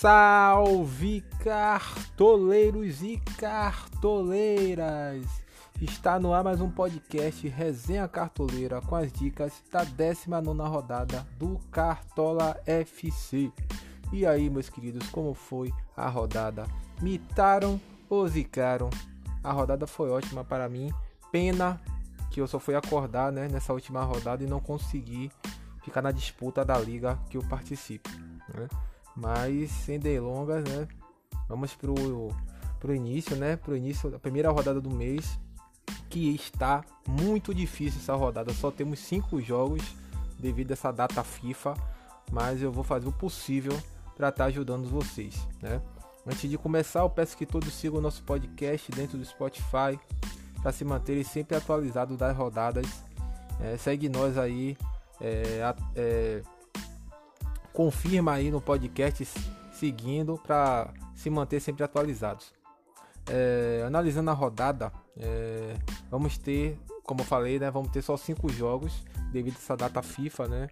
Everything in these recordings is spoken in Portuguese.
Salve cartoleiros e cartoleiras! Está no ar mais um podcast Resenha Cartoleira com as dicas da 19 rodada do Cartola FC. E aí, meus queridos, como foi a rodada? Mitaram ou zicaram? A rodada foi ótima para mim. Pena que eu só fui acordar né, nessa última rodada e não consegui ficar na disputa da liga que eu participo. Né? Mas sem delongas, né? Vamos pro, pro início, né? Pro início da primeira rodada do mês que está muito difícil essa rodada. Só temos cinco jogos devido a essa data FIFA, mas eu vou fazer o possível para estar tá ajudando vocês, né? Antes de começar, eu peço que todos sigam o nosso podcast dentro do Spotify para se manterem sempre atualizados das rodadas. É, segue nós aí, é, é, confirma aí no podcast seguindo para se manter sempre atualizados. É, analisando a rodada, é, vamos ter, como eu falei, né, vamos ter só cinco jogos devido a essa data FIFA, né?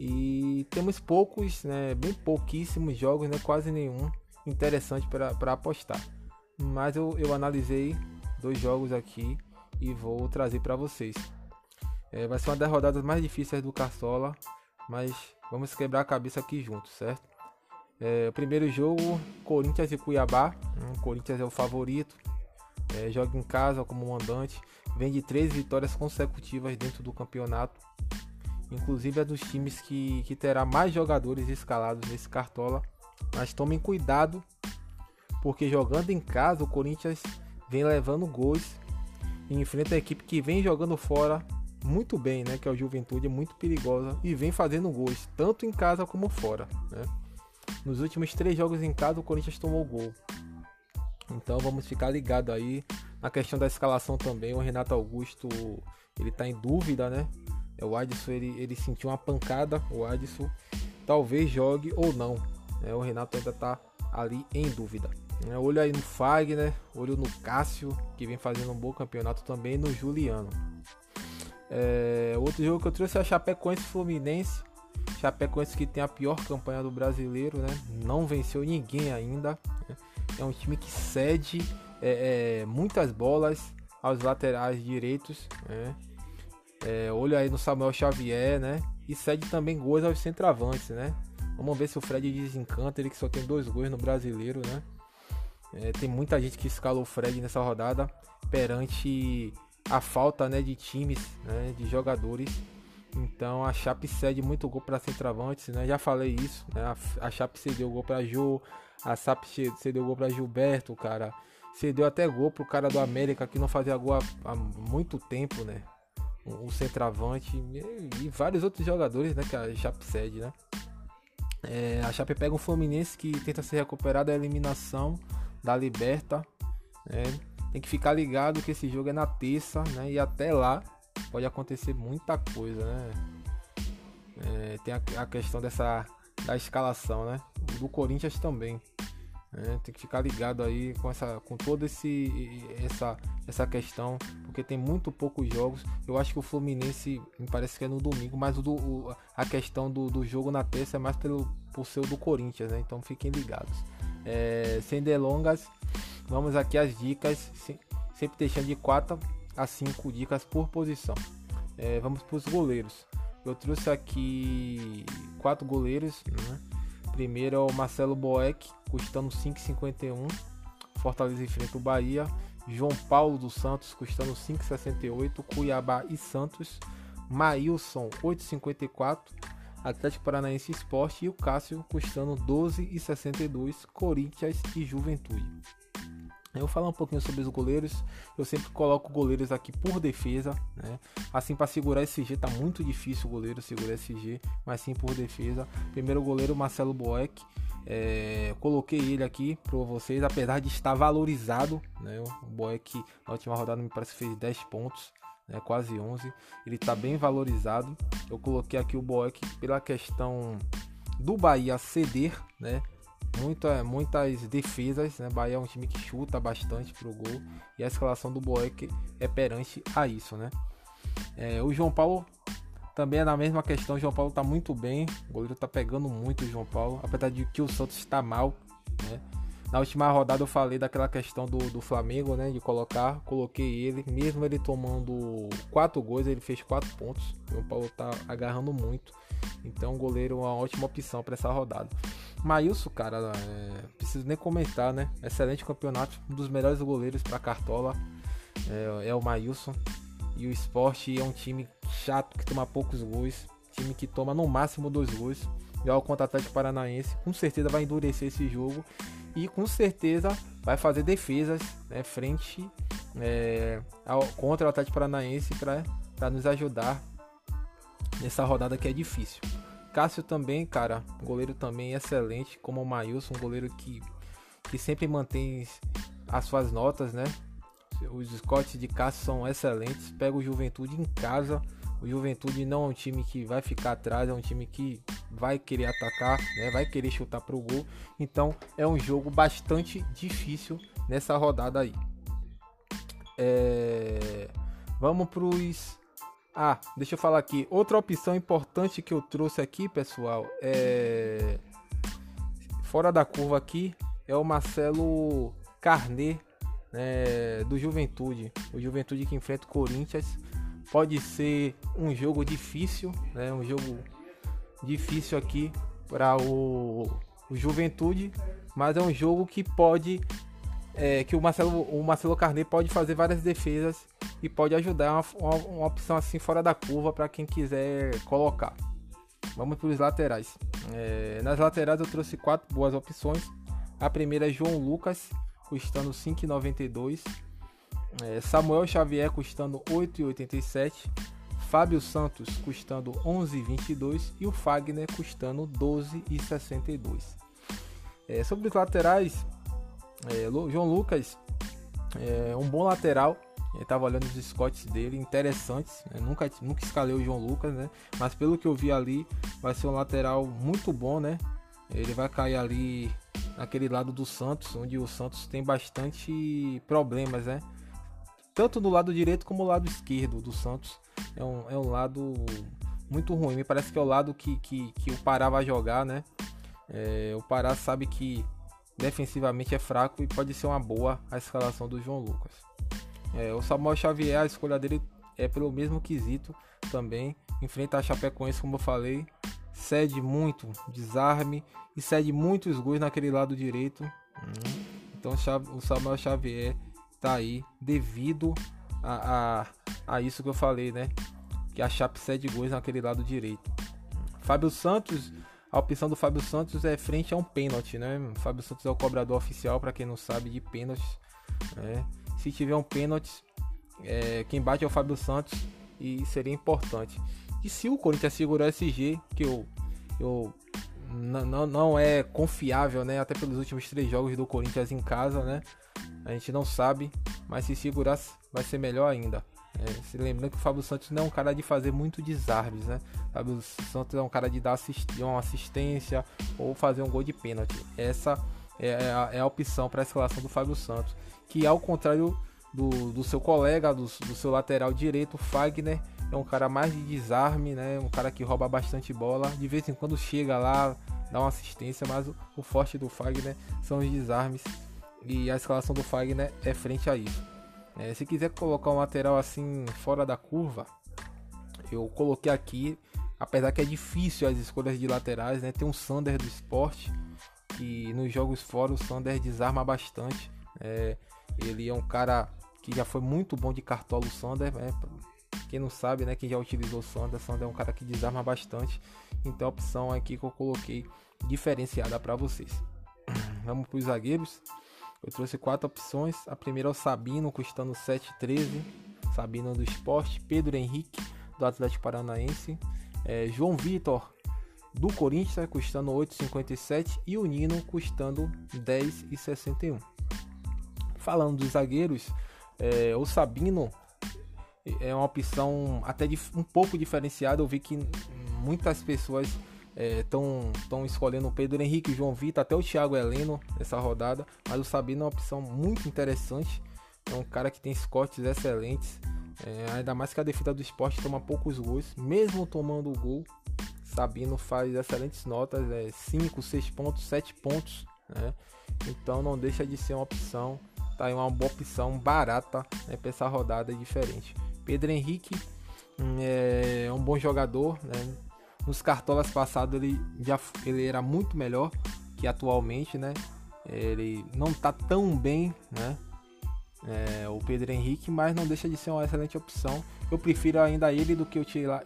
E temos poucos, né, bem pouquíssimos jogos, né, quase nenhum interessante para apostar. Mas eu, eu analisei dois jogos aqui e vou trazer para vocês. É, vai ser uma das rodadas mais difíceis do Cartola, mas vamos quebrar a cabeça aqui juntos, certo? É, o primeiro jogo, Corinthians e Cuiabá. Hum, Corinthians é o favorito. É, joga em casa como mandante. Vem de três vitórias consecutivas dentro do campeonato. Inclusive é dos times que, que terá mais jogadores escalados nesse cartola. Mas tomem cuidado, porque jogando em casa o Corinthians vem levando gols e enfrenta a equipe que vem jogando fora muito bem, né? Que é o Juventude, é muito perigosa e vem fazendo gols tanto em casa como fora, né? Nos últimos três jogos em casa, o Corinthians tomou gol. Então vamos ficar ligado aí na questão da escalação também. O Renato Augusto ele tá em dúvida, né? É, o Adson ele, ele sentiu uma pancada. O Adson talvez jogue ou não. Né? O Renato ainda tá ali em dúvida. Né? Olho aí no Fagner, olho no Cássio, que vem fazendo um bom campeonato também, no Juliano. É, outro jogo que eu trouxe é a Chapecoense Fluminense. Chapecoense que tem a pior campanha do brasileiro, né? Não venceu ninguém ainda. Né? É um time que cede é, é, muitas bolas aos laterais direitos, né? É, olho aí no Samuel Xavier, né? E cede também gols aos centroavantes, né? Vamos ver se o Fred desencanta, ele que só tem dois gols no brasileiro, né? É, tem muita gente que escalou o Fred nessa rodada perante a falta né, de times, né, de jogadores então a Chape cede muito gol para centroavantes, né? Já falei isso, né? A, Chape cedeu gol para Jô, a Chape cedeu gol para Gilberto, cara. Cedeu até gol pro cara do América que não fazia gol há, há muito tempo, né? O, o centroavante e, e, vários outros jogadores, né? Que a Chape cede, né? É, a Chape pega um Fluminense que tenta se recuperar da eliminação da Liberta, né? Tem que ficar ligado que esse jogo é na terça, né? E até lá pode acontecer muita coisa, né? É, tem a, a, questão dessa da escalação, né? Do Corinthians também. Né? Tem que ficar ligado aí com essa, com toda esse essa essa questão, porque tem muito poucos jogos. Eu acho que o Fluminense me parece que é no domingo, mas o, o a questão do, do jogo na terça é mais pelo por ser o do Corinthians, né? Então fiquem ligados. É, sem delongas, vamos aqui as dicas, sempre deixando de 4 a 5 dicas por posição. É, vamos para os goleiros. Eu trouxe aqui quatro goleiros. Né? Primeiro é o Marcelo Boeck, custando 5,51. Fortaleza enfrenta o Bahia. João Paulo dos Santos, custando 5,68. Cuiabá e Santos. Maílson, 8,54. Atlético Paranaense Esporte e o Cássio custando 12,62. Corinthians e Juventude. Eu vou falar um pouquinho sobre os goleiros. Eu sempre coloco goleiros aqui por defesa, né? Assim para segurar esse G tá muito difícil o goleiro segurar esse G, mas sim por defesa. Primeiro goleiro Marcelo Boeck. É, coloquei ele aqui para vocês, apesar de estar valorizado, né? O Boeck na última rodada me parece fez 10 pontos, né? Quase 11. Ele está bem valorizado. Eu coloquei aqui o Boeck pela questão do Bahia ceder, né? Muita, muitas defesas, né? Bahia é um time que chuta bastante pro gol e a escalação do Boeck é perante a isso, né? É, o João Paulo Também é na mesma questão, o João Paulo tá muito bem. O goleiro tá pegando muito o João Paulo, apesar de que o Santos está mal, né? Na última rodada eu falei daquela questão do, do Flamengo, né? De colocar, coloquei ele, mesmo ele tomando quatro gols, ele fez quatro pontos. O João Paulo tá agarrando muito. Então o goleiro é uma ótima opção para essa rodada. Maílson, cara, é, preciso nem comentar, né? Excelente campeonato, um dos melhores goleiros para Cartola é, é o Maílson. E o esporte é um time chato que toma poucos gols, time que toma no máximo dois gols. Já o contra Atlético Paranaense, com certeza vai endurecer esse jogo e com certeza vai fazer defesas né, frente é, ao, contra o Atlético Paranaense para nos ajudar nessa rodada que é difícil. Cássio também, cara, goleiro também excelente, como o Maílson, um goleiro que, que sempre mantém as suas notas, né? Os scouts de Cássio são excelentes. Pega o Juventude em casa. O Juventude não é um time que vai ficar atrás, é um time que vai querer atacar, né? vai querer chutar pro gol. Então é um jogo bastante difícil nessa rodada aí. É... Vamos pros. Ah, deixa eu falar aqui. Outra opção importante que eu trouxe aqui, pessoal, é. Fora da curva aqui é o Marcelo Carnet né, do Juventude. O Juventude que enfrenta o Corinthians. Pode ser um jogo difícil, né, um jogo difícil aqui para o, o, Juventude, mas é um jogo que pode é, que o Marcelo o Marcelo Carnet pode fazer várias defesas e pode ajudar uma, uma, uma opção assim fora da curva para quem quiser colocar. Vamos para os laterais. É, nas laterais eu trouxe quatro boas opções. A primeira é João Lucas, custando 5,92. É, Samuel Xavier custando 8,87. Fábio Santos custando 11,22 e o Fagner custando 12,62. É, sobre os laterais, é, João Lucas é um bom lateral. Eu estava olhando os Scotts dele, interessantes. Eu nunca, nunca escalei o João Lucas, né? Mas pelo que eu vi ali, vai ser um lateral muito bom, né? Ele vai cair ali naquele lado do Santos, onde o Santos tem bastante problemas, né? Tanto no lado direito como no lado esquerdo do Santos é um, é um lado muito ruim. Me parece que é o lado que, que, que o Pará vai jogar, né? É, o Pará sabe que defensivamente é fraco e pode ser uma boa a escalação do João Lucas. É, o Samuel Xavier, a escolha dele é pelo mesmo quesito também. Enfrenta a Chapecoense, como eu falei. Cede muito desarme e cede muitos gols naquele lado direito. Então o Samuel Xavier tá aí devido a, a, a isso que eu falei, né? Que a Chape cede gols naquele lado direito. Fábio Santos, a opção do Fábio Santos é frente a um pênalti, né? Fábio Santos é o cobrador oficial, para quem não sabe, de pênaltis. Né? Se tiver um pênalti, é, quem bate é o Fábio Santos e seria importante. E se o Corinthians segurar esse G, que eu, eu não, não é confiável, né? Até pelos últimos três jogos do Corinthians em casa, né? A gente não sabe, mas se segurar vai ser melhor ainda. É, se lembrando que o Fábio Santos não é um cara de fazer muito desarmes, né? O Fábio Santos é um cara de dar assist uma assistência ou fazer um gol de pênalti. Essa é a, é a opção para a escalação do Fábio Santos, que ao contrário do, do seu colega, do, do seu lateral direito, Fagner, é um cara mais de desarme, né? Um cara que rouba bastante bola. De vez em quando chega lá, dá uma assistência, mas o, o forte do Fagner são os desarmes. E a escalação do Fagner é frente a isso. É, se quiser colocar um lateral assim fora da curva, eu coloquei aqui. Apesar que é difícil as escolhas de laterais, né? Tem um Sander do esporte, que nos jogos fora o Sander desarma bastante. É, ele é um cara que já foi muito bom de cartola o Sander, né? Quem não sabe, né? Quem já utilizou o Sander, Sander é um cara que desarma bastante. Então a opção aqui que eu coloquei diferenciada para vocês. Vamos para os zagueiros. Eu trouxe quatro opções. A primeira é o Sabino, custando 7,13. Sabino do esporte. Pedro Henrique, do Atlético Paranaense. É, João Vitor, do Corinthians, custando 8,57. E o Nino, custando 10,61. Falando dos zagueiros, é, o Sabino é uma opção até um pouco diferenciada. Eu vi que muitas pessoas estão é, escolhendo o Pedro Henrique, o João Vitor, até o Thiago Heleno nessa rodada. Mas o Sabino é uma opção muito interessante É um cara que tem scots excelentes. É, ainda mais que a defesa do esporte toma poucos gols. Mesmo tomando o gol, Sabino faz excelentes notas. 5, é, 6 pontos, 7 pontos. Né? Então não deixa de ser uma opção. Tá aí uma boa opção barata né, para essa rodada diferente. Pedro Henrique hum, é um bom jogador. Né? Nos cartolas passados ele já ele era muito melhor que atualmente, né? Ele não tá tão bem, né? É, o Pedro Henrique, mas não deixa de ser uma excelente opção. Eu prefiro ainda ele do que o,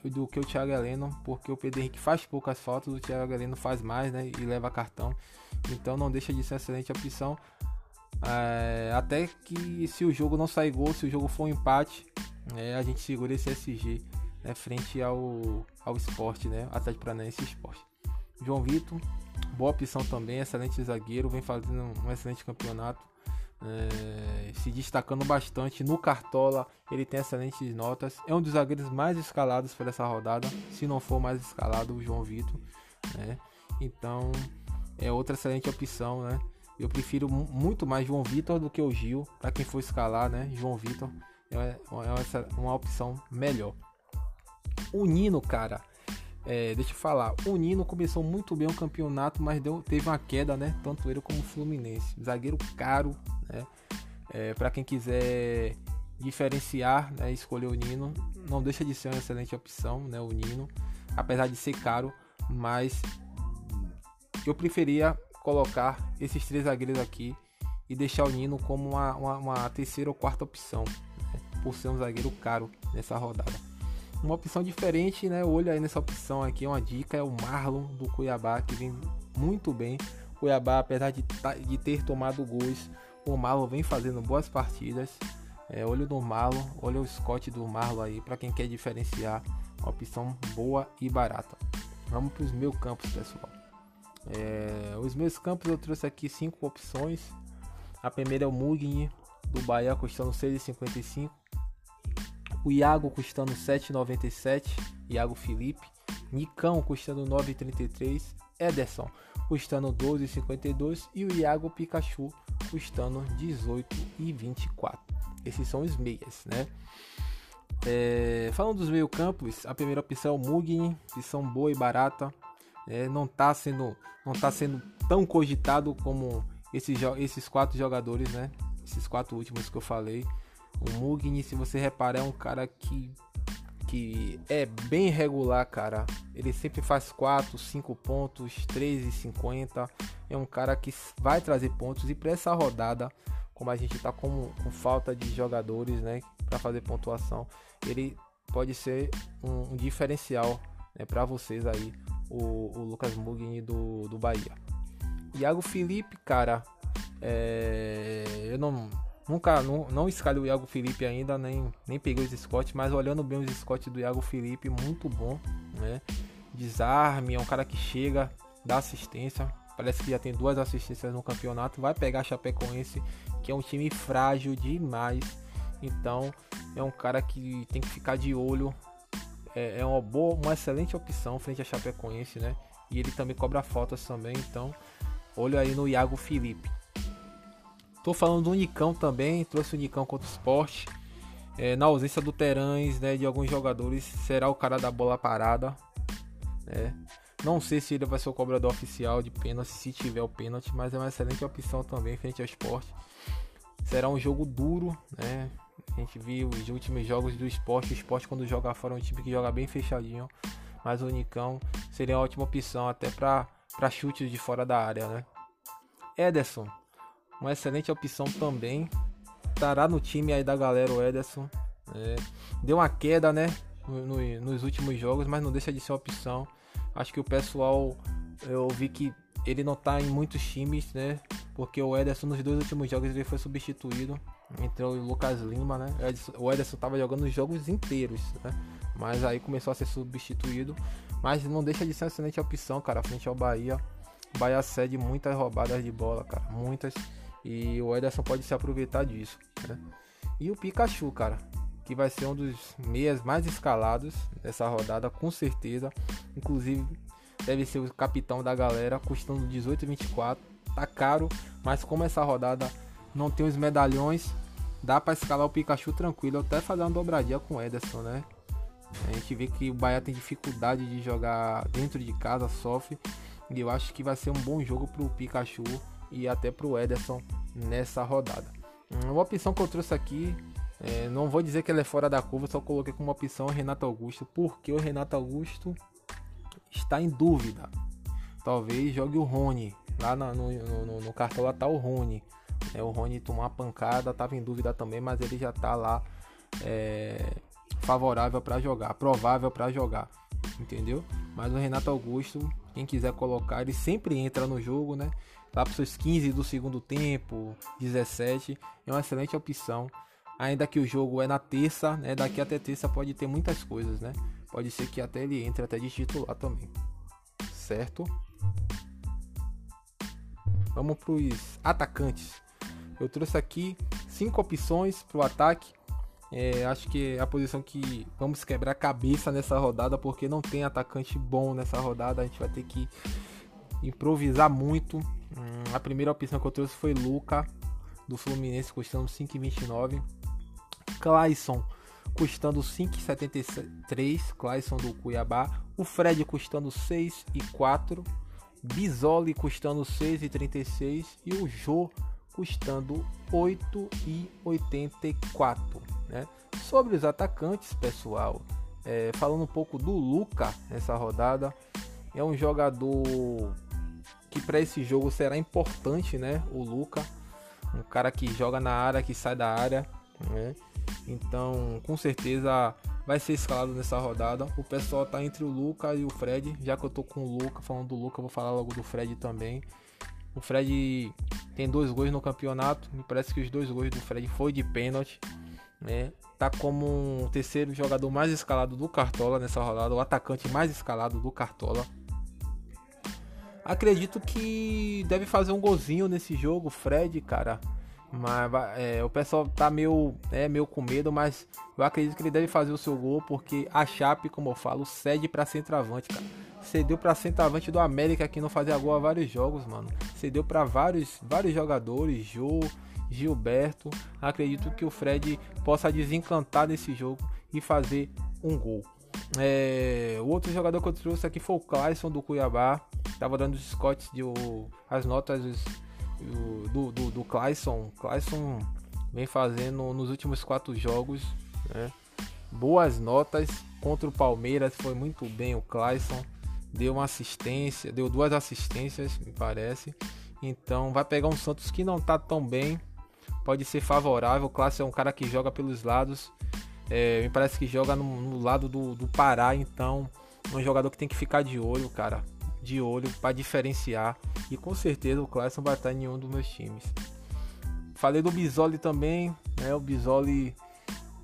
do que o Thiago Heleno, porque o Pedro Henrique faz poucas fotos, o Thiago Heleno faz mais, né? E leva cartão. Então não deixa de ser uma excelente opção. É, até que se o jogo não sair gol, se o jogo for um empate, é, a gente segura esse SG né, frente ao, ao esporte, né? Atlético Paranaense Esporte. João Vitor, boa opção também, excelente zagueiro, vem fazendo um excelente campeonato. É, se destacando bastante no Cartola, ele tem excelentes notas. É um dos zagueiros mais escalados para essa rodada, se não for mais escalado, o João Vitor. Né? Então é outra excelente opção, né? Eu prefiro muito mais João Vitor do que o Gil. Para quem for escalar, né? João Vitor é uma, é uma opção melhor. O Nino, cara, é, deixa eu falar, o Nino começou muito bem o campeonato, mas deu, teve uma queda, né? Tanto ele como o Fluminense. Zagueiro caro, né? É, para quem quiser diferenciar, né? Escolher o Nino, não deixa de ser uma excelente opção, né? O Nino, apesar de ser caro, mas eu preferia colocar esses três zagueiros aqui e deixar o Nino como uma, uma, uma terceira ou quarta opção, né? por ser um zagueiro caro nessa rodada. Uma opção diferente, né? Olha aí nessa opção aqui, uma dica é o Marlon do Cuiabá, que vem muito bem. Cuiabá, apesar de, de ter tomado gols, o Marlon vem fazendo boas partidas. É, olho do Marlon, olha o Scott do Marlon aí, para quem quer diferenciar. Uma opção boa e barata. Vamos para os meus campos, pessoal. É, os meus campos eu trouxe aqui cinco opções. A primeira é o Mugni do Bahia custando 6,55 o Iago custando 7,97, Iago Felipe, Nicão custando 9,33, Ederson custando 12,52 e o Iago Pikachu custando 18,24. Esses são os meias, né? É, falando dos meio campos, a primeira opção é o Mugni, opção boa e barata. É, não está sendo, não tá sendo tão cogitado como esses, esses quatro jogadores, né? Esses quatro últimos que eu falei. O Mugni, se você reparar, é um cara que que é bem regular, cara. Ele sempre faz 4, 5 pontos, 3,50. É um cara que vai trazer pontos e para essa rodada, como a gente tá com, com falta de jogadores, né, para fazer pontuação, ele pode ser um, um diferencial, né, para vocês aí, o, o Lucas Mugni do, do Bahia. Iago Felipe, cara, é, eu não Nunca, não, não escalei o Iago Felipe ainda, nem, nem peguei os Scott, mas olhando bem os Scott do Iago Felipe, muito bom, né? Desarme, é um cara que chega, dá assistência, parece que já tem duas assistências no campeonato, vai pegar Chapecoense, que é um time frágil demais, então é um cara que tem que ficar de olho, é, é uma boa, uma excelente opção frente a Chapecoense, né? E ele também cobra faltas também, então olho aí no Iago Felipe. Tô falando do Nicão também, trouxe o Nicão contra o esporte. É, na ausência do Terãs, né, de alguns jogadores, será o cara da bola parada. Né? Não sei se ele vai ser o cobrador oficial de pênalti, se tiver o pênalti, mas é uma excelente opção também frente ao esporte. Será um jogo duro, né? A gente viu os últimos jogos do esporte. O esporte, quando joga fora, é um time que joga bem fechadinho. Mas o Nicão seria uma ótima opção até para chutes de fora da área, né? Ederson, uma excelente opção também. Estará no time aí da galera o Ederson. É, deu uma queda, né? No, no, nos últimos jogos, mas não deixa de ser opção. Acho que o pessoal, eu vi que ele não tá em muitos times, né? Porque o Ederson nos dois últimos jogos ele foi substituído. Entrou o Lucas Lima, né? O Ederson tava jogando os jogos inteiros, né? Mas aí começou a ser substituído. Mas não deixa de ser uma excelente opção, cara, frente ao Bahia. O Bahia cede muitas roubadas de bola, cara. Muitas. E o Ederson pode se aproveitar disso. Né? E o Pikachu, cara, que vai ser um dos meias mais escalados dessa rodada, com certeza. Inclusive, deve ser o capitão da galera, custando 18,24. Tá caro, mas como essa rodada não tem os medalhões, dá para escalar o Pikachu tranquilo, até fazer uma dobradinha com o Ederson, né? A gente vê que o Bahia tem dificuldade de jogar dentro de casa, sofre. E eu acho que vai ser um bom jogo pro Pikachu e até pro Ederson nessa rodada. Uma opção que eu trouxe aqui, é, não vou dizer que ele é fora da curva, só coloquei como opção o Renato Augusto, porque o Renato Augusto está em dúvida. Talvez jogue o Rony. Lá no, no, no, no cartão lá tá o Rony. É, o Rony tomou uma pancada, estava em dúvida também, mas ele já está lá é, favorável para jogar, provável para jogar, entendeu? Mas o Renato Augusto, quem quiser colocar, ele sempre entra no jogo, né? Lá para seus 15 do segundo tempo, 17, é uma excelente opção. Ainda que o jogo é na terça, né? Daqui até terça pode ter muitas coisas, né? Pode ser que até ele entre até de titular também. Certo? Vamos para os atacantes. Eu trouxe aqui cinco opções para o ataque. É, acho que é a posição que vamos quebrar a cabeça nessa rodada, porque não tem atacante bom nessa rodada. A gente vai ter que improvisar muito. Hum, a primeira opção que eu trouxe foi Luca, do Fluminense, custando 5,29. Clayson, custando 5,73. Clayson do Cuiabá. O Fred, custando 6,4. Bisoli, custando 6,36. E o Jô, custando 8,84. Né? Sobre os atacantes, pessoal, é, falando um pouco do Luca nessa rodada, é um jogador que para esse jogo será importante, né? O Luca, um cara que joga na área, que sai da área, né? Então, com certeza vai ser escalado nessa rodada. O pessoal tá entre o Luca e o Fred. Já que eu tô com o Luca, falando do Luca, vou falar logo do Fred também. O Fred tem dois gols no campeonato. Me parece que os dois gols do Fred foi de pênalti. Né? Tá como um terceiro jogador mais escalado do Cartola nessa rodada, o atacante mais escalado do Cartola. Acredito que deve fazer um golzinho nesse jogo, Fred, cara. Mas é, o pessoal tá meio, é, meio com medo, mas eu acredito que ele deve fazer o seu gol, porque a Chape, como eu falo, cede para centroavante, cara. Cedeu para centroavante do América que não fazia gol há vários jogos, mano. Cedeu para vários, vários jogadores, Jô, Gilberto. Acredito que o Fred possa desencantar nesse jogo e fazer um gol. É, o outro jogador que eu trouxe aqui foi o Clayson do Cuiabá. Tava dando os Scotts de o, as notas do, do, do Clayson. Clayson vem fazendo nos últimos quatro jogos né, boas notas contra o Palmeiras. Foi muito bem o Clayson. Deu uma assistência, deu duas assistências, me parece. Então vai pegar um Santos que não tá tão bem. Pode ser favorável. O Clayson é um cara que joga pelos lados. É, me parece que joga no, no lado do, do Pará. Então é um jogador que tem que ficar de olho, cara de olho para diferenciar e com certeza o Clayson vai estar em um dos meus times. Falei do Bisoli também, né? O Bisoli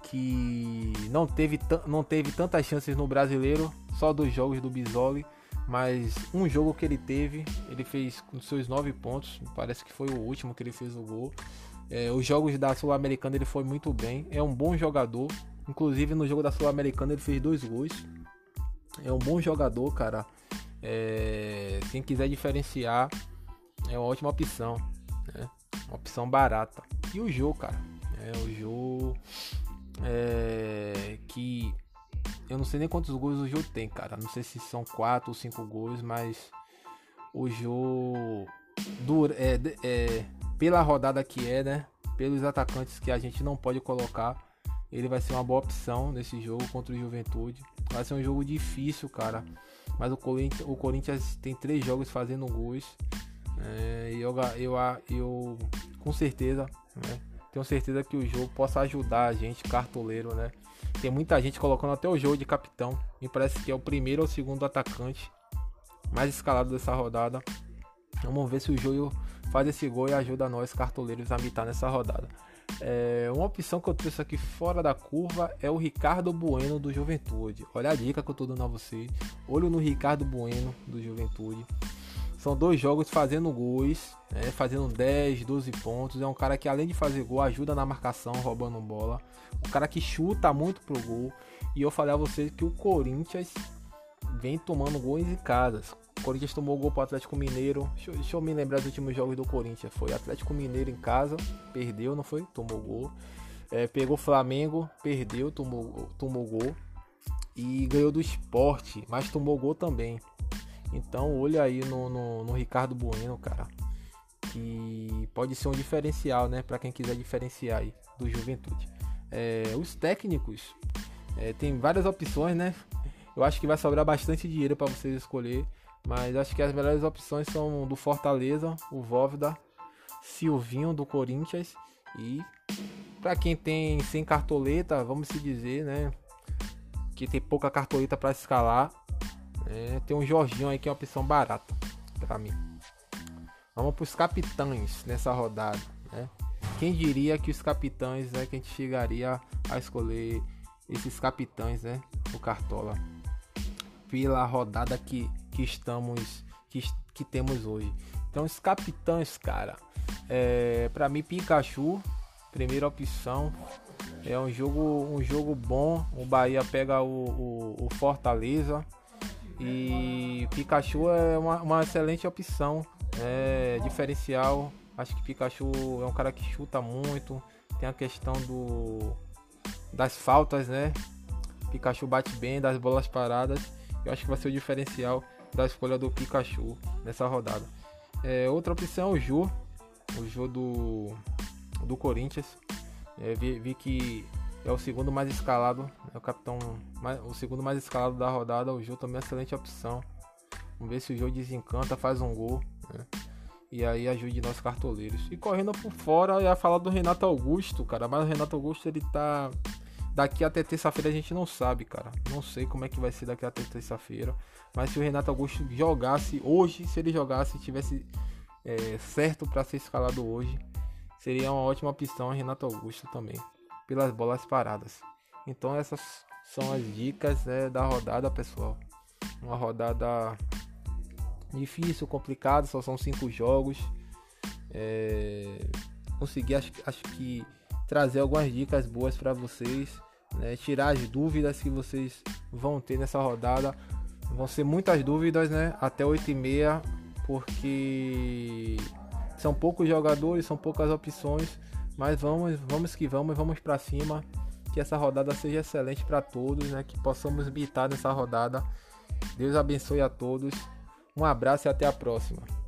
que não teve, não teve tantas chances no brasileiro, só dois jogos do Bisoli, mas um jogo que ele teve, ele fez com seus nove pontos, parece que foi o último que ele fez o gol. É, os jogos da Sul-Americana ele foi muito bem, é um bom jogador, inclusive no jogo da Sul-Americana ele fez dois gols. É um bom jogador, cara. É, quem quiser diferenciar, é uma ótima opção. Né? Uma opção barata. E o jogo, cara. É o jogo é, que eu não sei nem quantos gols o jogo tem, cara. Não sei se são 4 ou 5 gols, mas o jogo dura, é, é, pela rodada que é, né? Pelos atacantes que a gente não pode colocar, ele vai ser uma boa opção nesse jogo contra o Juventude. Vai ser um jogo difícil, cara. Mas o Corinthians, o Corinthians tem três jogos fazendo gols. É, eu, eu, eu, com certeza, né, tenho certeza que o jogo possa ajudar a gente, cartoleiro, né? Tem muita gente colocando até o jogo de capitão. Me parece que é o primeiro ou segundo atacante mais escalado dessa rodada. Vamos ver se o jogo faz esse gol e ajuda nós, cartoleiros, a mitar nessa rodada. É, uma opção que eu trouxe aqui fora da curva é o Ricardo Bueno do Juventude. Olha a dica que eu tô dando a você. Olho no Ricardo Bueno do Juventude. São dois jogos fazendo gols, né, fazendo 10, 12 pontos. É um cara que além de fazer gol, ajuda na marcação, roubando bola. Um cara que chuta muito pro gol. E eu falei a vocês que o Corinthians vem tomando gols em casa. O Corinthians tomou gol pro Atlético Mineiro. Deixa, deixa, eu me lembrar dos últimos jogos do Corinthians. Foi Atlético Mineiro em casa, perdeu, não foi? Tomou gol. É, pegou Flamengo, perdeu, tomou, tomou gol e ganhou do esporte, mas tomou gol também. Então olha aí no, no, no Ricardo Bueno, cara. Que pode ser um diferencial, né? Para quem quiser diferenciar aí do Juventude. É, os técnicos é, tem várias opções, né? Eu acho que vai sobrar bastante dinheiro para vocês escolher. Mas acho que as melhores opções são do Fortaleza, o Vóvida, Silvinho do Corinthians e para quem tem sem cartoleta, vamos se dizer, né? Que tem pouca cartoleta para escalar, é, tem um Jorginho aí que é uma opção barata para mim. Vamos para os capitães nessa rodada, né? Quem diria que os capitães, né, que a gente chegaria a escolher esses capitães, né, o Cartola pela rodada que, que estamos que, que temos hoje. Então os capitães, cara, é, para mim Pikachu, primeira opção. É um jogo um jogo bom. O Bahia pega o, o, o Fortaleza e Pikachu é uma, uma excelente opção, é diferencial. Acho que Pikachu é um cara que chuta muito. Tem a questão do das faltas, né? Pikachu bate bem das bolas paradas. Eu acho que vai ser o diferencial da escolha do Pikachu nessa rodada. É, outra opção é o Ju, o Ju do, do Corinthians. É, vi, vi, que é o segundo mais escalado, é o capitão, mais, o segundo mais escalado da rodada. O Ju também é uma excelente opção. Vamos ver se o Ju desencanta, faz um gol. Né? E aí ajude nós cartoleiros. E correndo por fora, ia falar do Renato Augusto, cara. Mas o Renato Augusto ele tá Daqui até terça-feira a gente não sabe, cara. Não sei como é que vai ser daqui até terça-feira. Mas se o Renato Augusto jogasse hoje, se ele jogasse e tivesse é, certo para ser escalado hoje, seria uma ótima opção Renato Augusto também, pelas bolas paradas. Então essas são as dicas né, da rodada, pessoal. Uma rodada difícil, complicada, só são cinco jogos. É... Consegui, acho, acho que trazer algumas dicas boas para vocês, né? tirar as dúvidas que vocês vão ter nessa rodada. Vão ser muitas dúvidas, né? Até 8 e meia, porque são poucos jogadores, são poucas opções, mas vamos, vamos que vamos, vamos para cima. Que essa rodada seja excelente para todos, né? Que possamos bitar nessa rodada. Deus abençoe a todos. Um abraço e até a próxima.